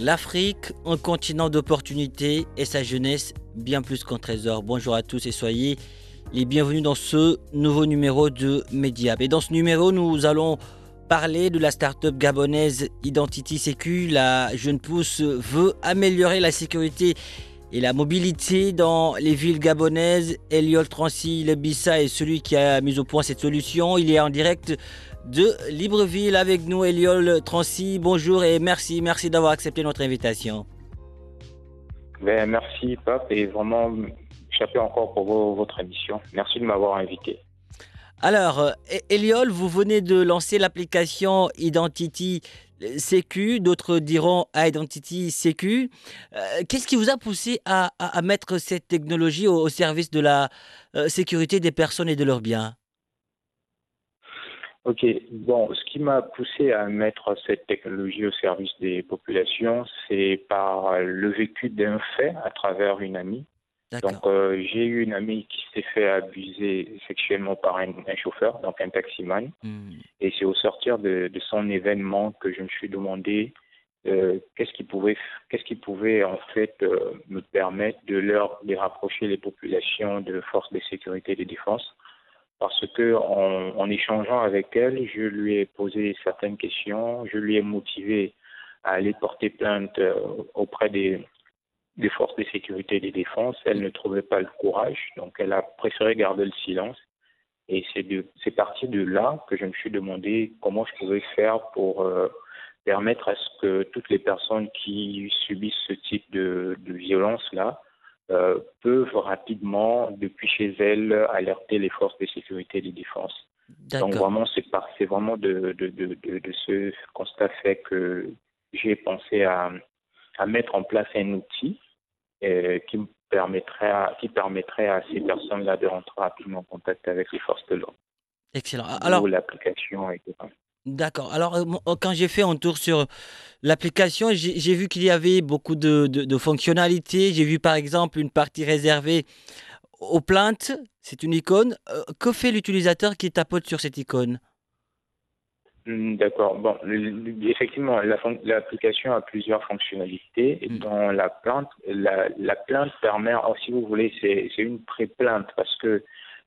L'Afrique, un continent d'opportunités et sa jeunesse bien plus qu'un trésor. Bonjour à tous et soyez les bienvenus dans ce nouveau numéro de Mediap. Et dans ce numéro, nous allons parler de la start-up gabonaise Identity Sécu. La jeune pousse veut améliorer la sécurité et la mobilité dans les villes gabonaises. Eliol Transi Lebissa est celui qui a mis au point cette solution. Il est en direct de Libreville avec nous, Eliol Transi. Bonjour et merci, merci d'avoir accepté notre invitation. Ben, merci, Pape, et vraiment, j'appelle encore pour vos- votre émission. Merci de m'avoir invité. Alors, euh, Eliol, vous venez de lancer l'application Identity Sécu, d'autres diront Identity Sécu. Euh, Qu'est-ce qui vous a poussé à, mettre cette technologie au, au service de la euh, sécurité des personnes et de leurs biens? Ok, bon, ce qui m'a poussé à mettre cette technologie au service des populations, c'est par le vécu d'un fait à travers une amie. Donc, euh, j'ai eu une amie qui s'est fait abuser sexuellement par un, un chauffeur, donc un taximan. Hmm. Et c'est au sortir de, de son événement que je me suis demandé euh, qu'est-ce qui pouvait, qu'est-ce qui pouvait en fait euh, me permettre de leur de rapprocher les populations de forces de sécurité et de défense. Parce que en, en échangeant avec elle, je lui ai posé certaines questions, je lui ai motivé à aller porter plainte auprès des, des forces de sécurité et de défense. Elle ne trouvait pas le courage, donc elle a préféré garder le silence. Et c'est parti de là que je me suis demandé comment je pouvais faire pour euh, permettre à ce que toutes les personnes qui subissent ce type de, de violence-là euh, peuvent rapidement, depuis chez elles, alerter les forces de sécurité et de défense. Donc vraiment, c'est vraiment de, de, de ce constat fait que j'ai pensé à, à mettre en place un outil euh, qui me permettrait à, qui permettrait à ces personnes-là de rentrer rapidement en contact avec les forces de l'ordre. Excellent. Alors, l'application, etc. D'accord. Alors, euh, quand j'ai fait un tour sur l'application, j'ai vu qu'il y avait beaucoup de, de- de fonctionnalités. J'ai vu par exemple une partie réservée aux plaintes. C'est une icône. Euh, que fait l'utilisateur qui tapote sur cette icône? D'accord. Bon, effectivement, la l'application a plusieurs fonctionnalités. Et Mm. dans la plainte, la, la plainte permet, alors, si vous voulez, c'est c'est une pré-plainte parce que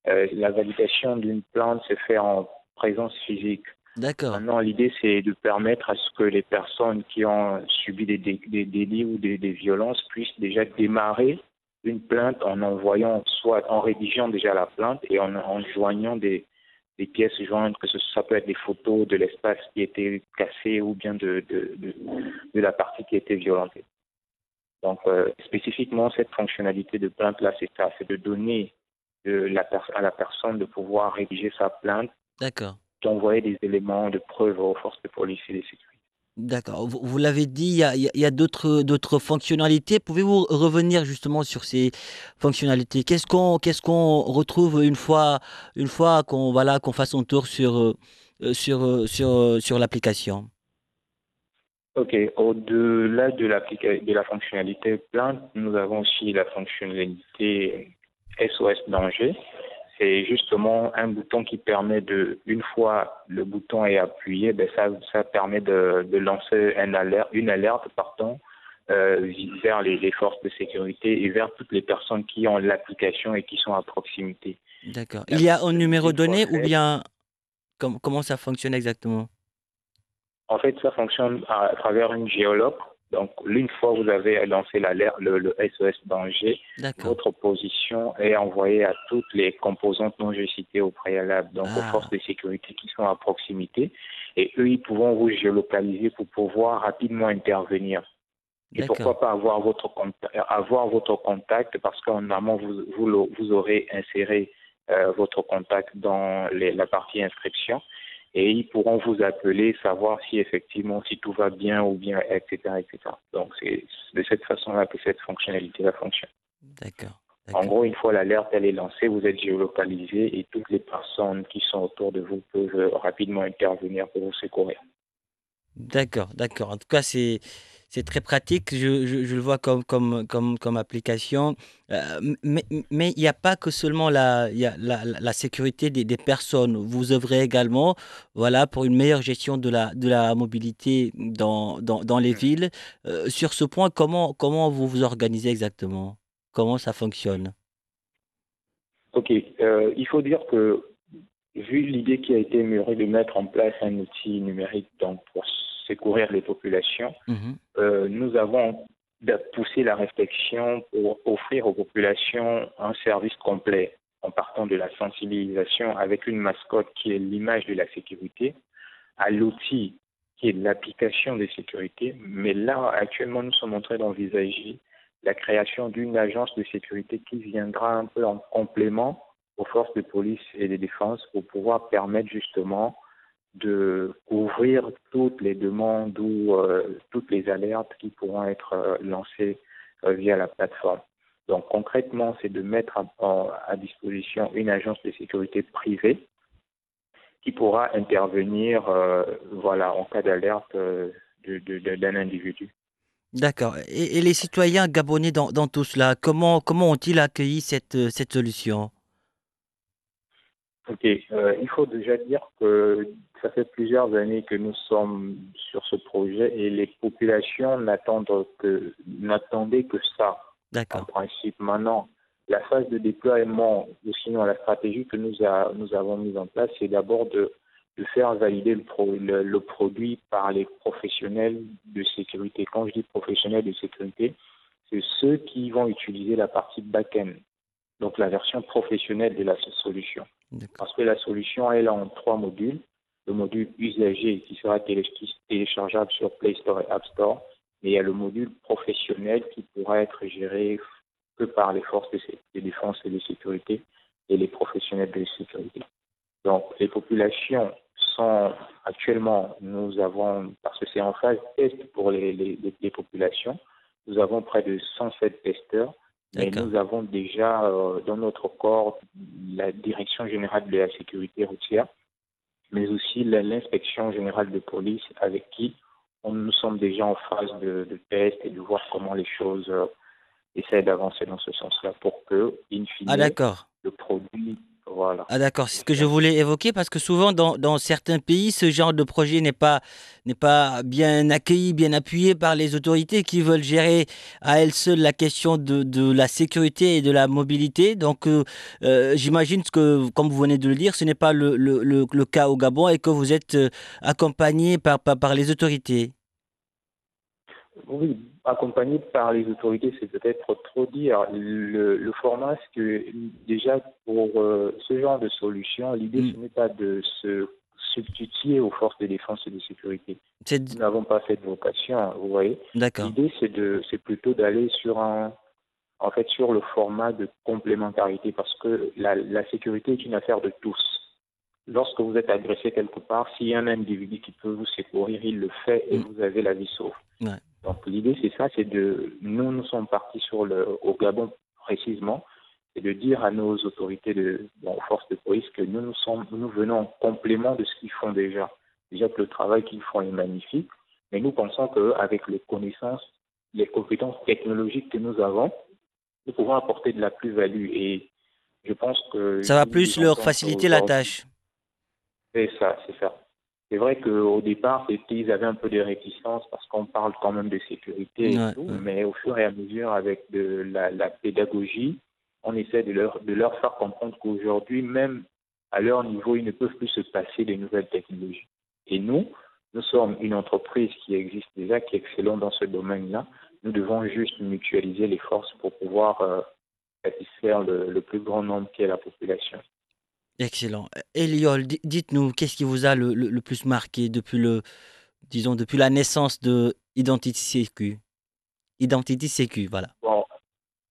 euh, la validation d'une plainte se fait en présence physique. D'accord. Maintenant, l'idée, c'est de permettre à ce que les personnes qui ont subi des, dé- des délits ou des, des violences puissent déjà démarrer une plainte en envoyant, soit en rédigeant déjà la plainte et en, en joignant des, des pièces jointes, que ce, ça peut être des photos de l'espace qui était cassé ou bien de, de, de, de la partie qui a été violentée. Donc, euh, spécifiquement, cette fonctionnalité de plainte-là, c'est ça, c'est de donner de la pers- à la personne de pouvoir rédiger sa plainte d'envoyer des éléments de preuve aux forces de police et de sécurité. D'accord. Vous, l'avez dit, il y a, d'autres fonctionnalités. Pouvez-vous revenir justement sur ces fonctionnalités? Qu'est-ce qu'on retrouve une fois une fois qu'on qu'on fasse un tour sur euh, euh, euh, sur l'application? Ok, au-delà de, de la fonctionnalité plainte, nous avons aussi la fonctionnalité SOS danger. C'est justement un bouton qui permet de, une fois le bouton est appuyé, ben ça, ça permet de, de lancer un alerte, une alerte pardon, euh, vers les, les forces de sécurité et vers toutes les personnes qui ont l'application et qui sont à proximité. D'accord. Il y a un numéro donné ou bien com- comment ça fonctionne exactement? En fait, ça fonctionne à, à travers une géologue. Donc, une fois que vous avez lancé l'alerte, le, le, SOS danger, votre position est envoyée à toutes les composantes dont j'ai citées au préalable, donc aux ah. forces de sécurité qui sont à proximité, et eux, ils pourront vous géolocaliser pour pouvoir rapidement intervenir. Et pourquoi pas avoir votre, contact, avoir votre contact parce qu'en amont, vous, vous, vous aurez inséré euh, votre contact dans les, la partie inscription et ils pourront vous appeler, savoir si effectivement si tout va bien ou bien, etc. etc. Donc c'est de cette façon-là que cette fonctionnalité-là fonctionne. D'accord. En gros, une fois l'alerte elle est lancée, vous êtes géolocalisé et toutes les personnes qui sont autour de vous peuvent rapidement intervenir pour vous secourir. D'accord, d'accord. En tout cas, c'est c'est très pratique. Je, je, le vois comme, comme, comme, comme application. Euh, mais il n'y a pas que seulement la, y a la, la, sécurité des, des, personnes. Vous œuvrez également voilà, pour une meilleure gestion de la, de la mobilité dans, dans, dans les mmh. villes. Euh, sur ce point, comment, comment vous vous organisez exactement? Comment ça fonctionne? Ok. Euh, il faut dire que, vu l'idée qui a été mûrie de mettre en place un outil numérique donc, pour secourir les populations, mhm. euh, nous avons poussé la réflexion pour offrir aux populations un service complet en partant de la sensibilisation avec une mascotte qui est l'image de la sécurité, à l'outil qui est l'application de sécurité. Mais là, actuellement, nous sommes en train d'envisager la création d'une agence de sécurité qui viendra un peu en complément aux forces de police et de défense pour pouvoir permettre justement de couvrir toutes les demandes ou euh, toutes les alertes qui pourront être euh, lancées euh, via la plateforme. Donc concrètement, c'est de mettre à, disposition une agence de sécurité privée qui pourra intervenir voilà, en cas d'alerte d'un individu. D'accord. Et, les citoyens gabonais dans, dans, tout cela, comment, comment ont-ils accueilli cette, cette solution? Ok, il faut déjà dire que ça fait plusieurs années que nous sommes sur ce projet et les populations n'attendent que, n'attendaient que ça. En principe, maintenant, la phase de déploiement, ou sinon la stratégie que nous, nous avons mise en place, c'est d'abord de, de, faire valider le, le, produit par les professionnels de sécurité. Quand je dis professionnels de sécurité, c'est ceux qui vont utiliser la partie back-end, donc la version professionnelle de la solution. Parce que la solution, elle est en trois modules le module usager qui sera téléchargeable sur Play Store et App Store, mais il y a le module professionnel qui pourra être géré que par les forces de défense et de sécurité et les professionnels de sécurité. Donc, les populations sont actuellement, nous avons, parce que c'est en phase test pour les, les, les, populations, nous avons près de 107 testeurs, mais nous avons déjà euh, dans notre corps la Direction générale de la sécurité routière mais aussi l'inspection générale de police avec qui on, nous sommes déjà en phase de, de test et de voir comment les choses euh, essaient d'avancer dans ce sens-là pour que, in fine, ah, le produit ah d'accord, c'est ce que je voulais évoquer parce que souvent dans, dans certains pays, ce genre de projet n'est pas, n'est pas bien accueilli, bien appuyé par les autorités qui veulent gérer à elles seules la question de, de la sécurité et de la mobilité. Donc euh, euh, j'imagine que, comme vous venez de le dire, ce n'est pas le, le, le, cas au Gabon et que vous êtes euh, accompagné par, par, par les autorités. Oui, accompagné par les autorités, c'est peut-être trop dire. Le, le format, c'est que déjà pour euh, ce genre de solution, l'idée mm. ce n'est pas de se substituer aux forces de défense et de sécurité. Nous n'avons pas cette vocation, vous voyez. L'idée c'est de, c'est plutôt d'aller sur un, en fait, sur le format de complémentarité, parce que la, la sécurité est une affaire de tous lorsque vous êtes agressé quelque part, s'il y a un individu qui peut vous secourir, il le fait et mm. vous avez la vie sauve. Ouais. Donc l'idée c'est ça, c'est de nous nous sommes partis sur le au Gabon précisément, c'est de dire à nos autorités de bon, forces de police que nous nous sommes nous venons en complément de ce qu'ils font déjà. Déjà que le travail qu'ils font est magnifique, mais nous pensons qu'avec les connaissances, les compétences technologiques que nous avons, nous pouvons apporter de la plus-value et je pense que ça va plus leur faciliter la tâche. C'est ça, c'est ça. C'est vrai qu'au départ, ils avaient un peu de réticence parce qu'on parle quand même de sécurité et tout, mais au fur et à mesure, avec de la, pédagogie, on essaie de leur, de leur faire comprendre qu'aujourd'hui, même à leur niveau, ils ne peuvent plus se passer des nouvelles technologies. Et nous, nous sommes une entreprise qui existe déjà, qui est excellente dans ce domaine-là. Nous devons juste mutualiser les forces pour pouvoir euh, satisfaire le, plus grand nombre qui est la population. Excellent. Eliol, dites-nous, qu'est-ce qui vous a le, plus marqué depuis le, disons, depuis la naissance de Identity CQ Identity CQ, voilà. Bon,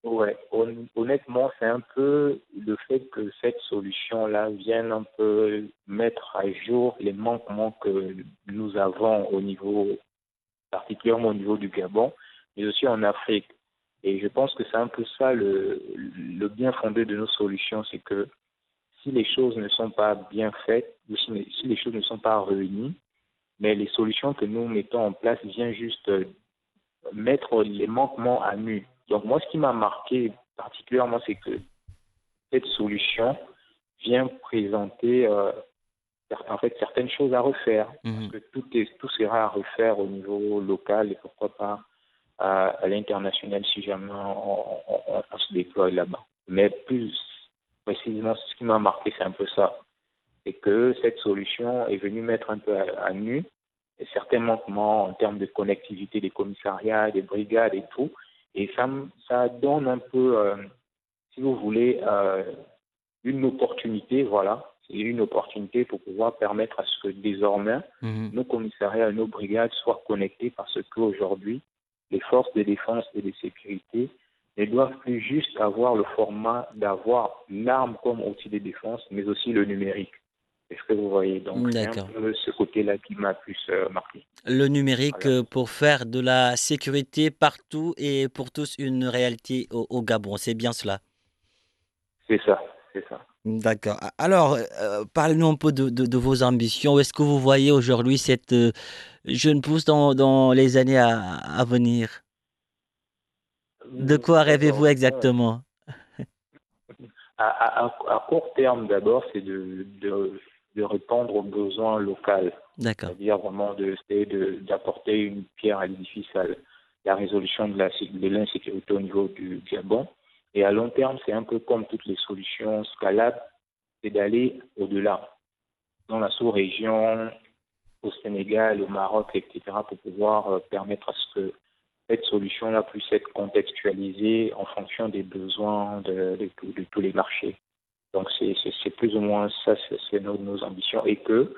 ouais, honnêtement, c'est un peu le fait que cette solution-là vienne un peu mettre à jour les manquements que nous avons au niveau, particulièrement au niveau du Gabon, mais aussi en Afrique. Et je pense que c'est un peu ça le, le bien fondé de nos solutions, c'est que si les choses ne sont pas bien faites, si, les choses ne sont pas réunies, mais les solutions que nous mettons en place viennent juste euh, mettre les manquements à nu. Donc moi, ce qui m'a marqué particulièrement, c'est que cette solution vient présenter euh, en fait certaines choses à refaire. Mhm. Parce que tout, est, tout sera à refaire au niveau local et pourquoi pas à, l'international si jamais on, se déploie là-bas. Mais plus précisément, ce qui m'a marqué, c'est un peu ça. C'est que cette solution est venue mettre un peu à, nu certains manquements en termes de connectivité des commissariats, des brigades et tout. Et ça, ça donne un peu, euh, si vous voulez, euh, une opportunité, voilà, c'est une opportunité pour pouvoir permettre à ce que désormais mhm. nos commissariats et nos brigades soient connectés parce qu'aujourd'hui, les forces de défense et de sécurité doivent plus juste avoir le format d'avoir l'arme comme outil de défense, mais aussi le numérique. Est-ce que vous voyez Donc, ce côté-là qui m'a plus euh, marqué? Le numérique euh, pour faire de la sécurité partout et pour tous une réalité au, Gabon, c'est bien cela? C'est ça, c'est ça. D'accord. Alors, euh, parlez-nous un peu de, vos ambitions. Où est-ce que vous voyez aujourd'hui cette jeune pousse dans, dans les années à, à venir? De quoi rêvez-vous exactement? À, à, court terme, d'abord, c'est de, de répondre aux besoins locaux. C'est-à-dire vraiment d'essayer d'apporter une pierre à l'édifice à la résolution de l'insécurité au niveau du Gabon. Et à long terme, c'est un peu comme toutes les solutions scalables, c'est d'aller au-delà, dans la sous-région, au Sénégal, au Maroc, etc., pour pouvoir euh, permettre à ce que cette solution-là puisse être contextualisée en fonction des besoins de tous les marchés. Donc c'est plus ou moins ça, c'est nos, nos, ambitions et que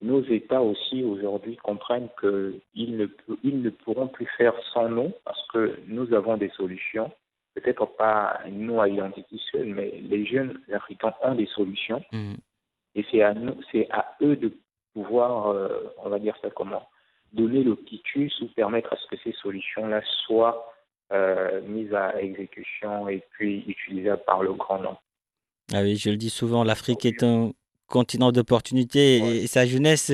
nos États aussi aujourd'hui comprennent qu'ils ne, ils ne pourront plus faire sans nous parce que nous avons des solutions. Peut-être pas nous à identité seule, mais les jeunes Africains ont des solutions. Mmh. Et c'est à nous, c'est à eux de pouvoir, euh, on va dire ça comment, donner le quitus ou permettre à ce que ces solutions-là soient euh, mises à exécution et puis utilisables par le grand nombre. Ah oui, je le dis souvent, l'Afrique est un continent d'opportunités et sa jeunesse,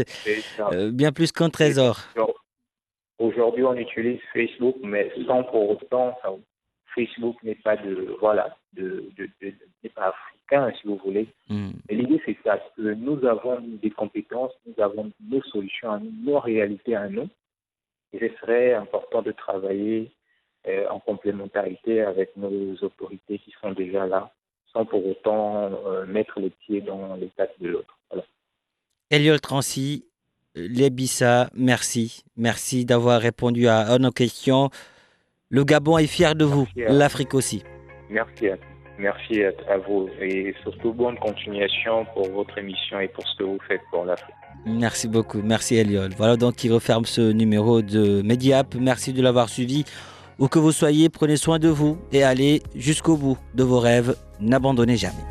euh, bien plus qu'un trésor. Aujourd'hui, on utilise Facebook, mais sans pour autant, Facebook n'est pas de, voilà, de, n'est pas africain, si vous voulez. Hmm. l'idée, c'est ça, que nous avons des compétences, nous avons nos solutions, nos réalités à nous. Et ce serait important de travailler euh, en complémentarité avec nos autorités qui sont déjà là sans pour autant euh, mettre les pieds dans les pattes de l'autre. Voilà. Eliol Trancy, Lebissa, merci. Merci d'avoir répondu à, nos questions. Le Gabon est fier de vous, l'Afrique aussi. Merci à, merci à, vous et surtout bonne continuation pour votre émission et pour ce que vous faites pour l'Afrique. Merci beaucoup, merci Eliol. Voilà donc qui referme ce numéro de Mediap. Merci de l'avoir suivi. Où que vous soyez, prenez soin de vous et allez jusqu'au bout de vos rêves. N'abandonnez jamais.